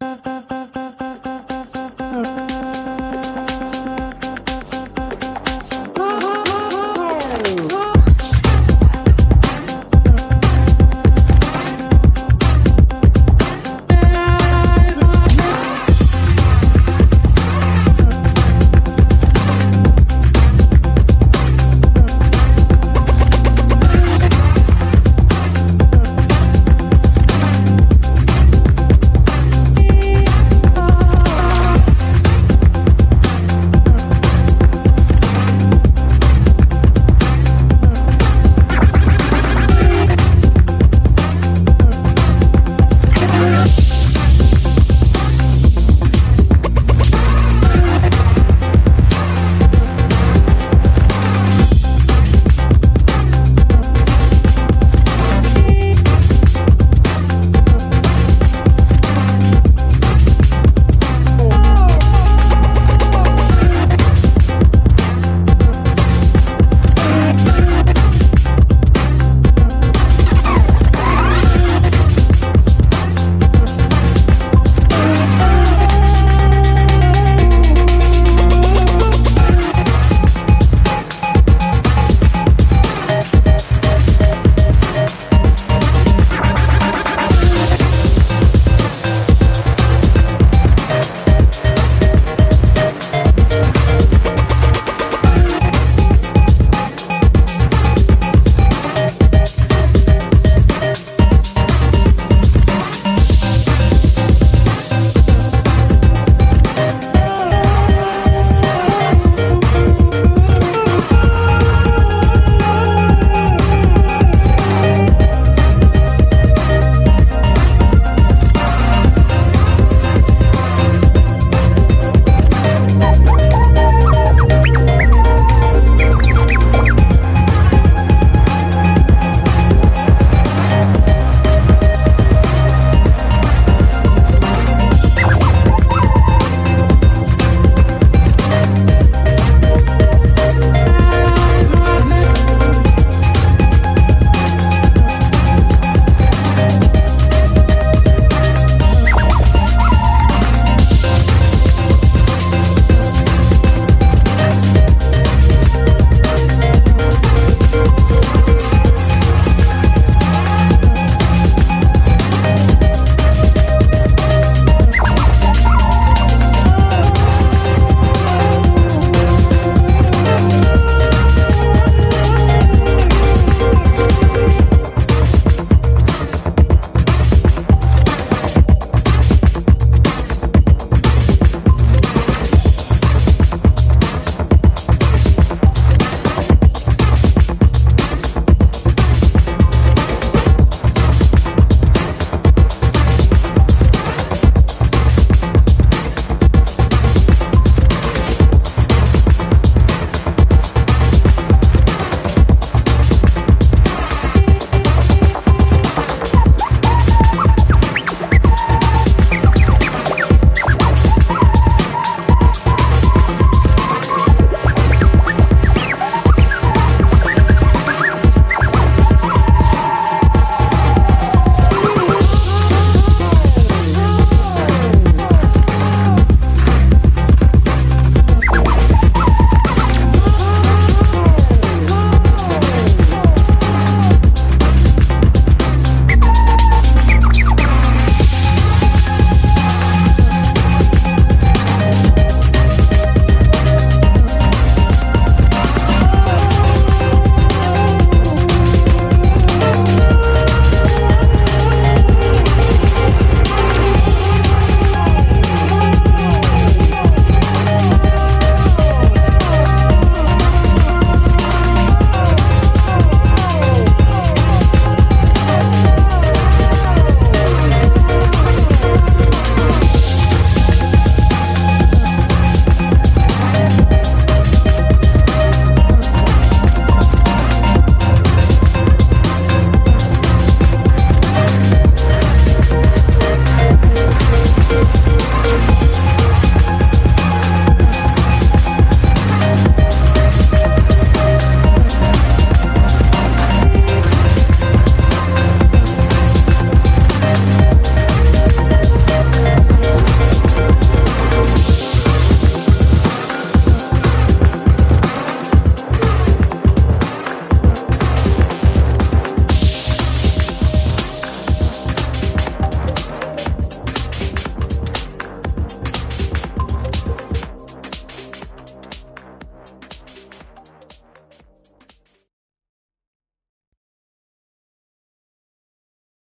Bye.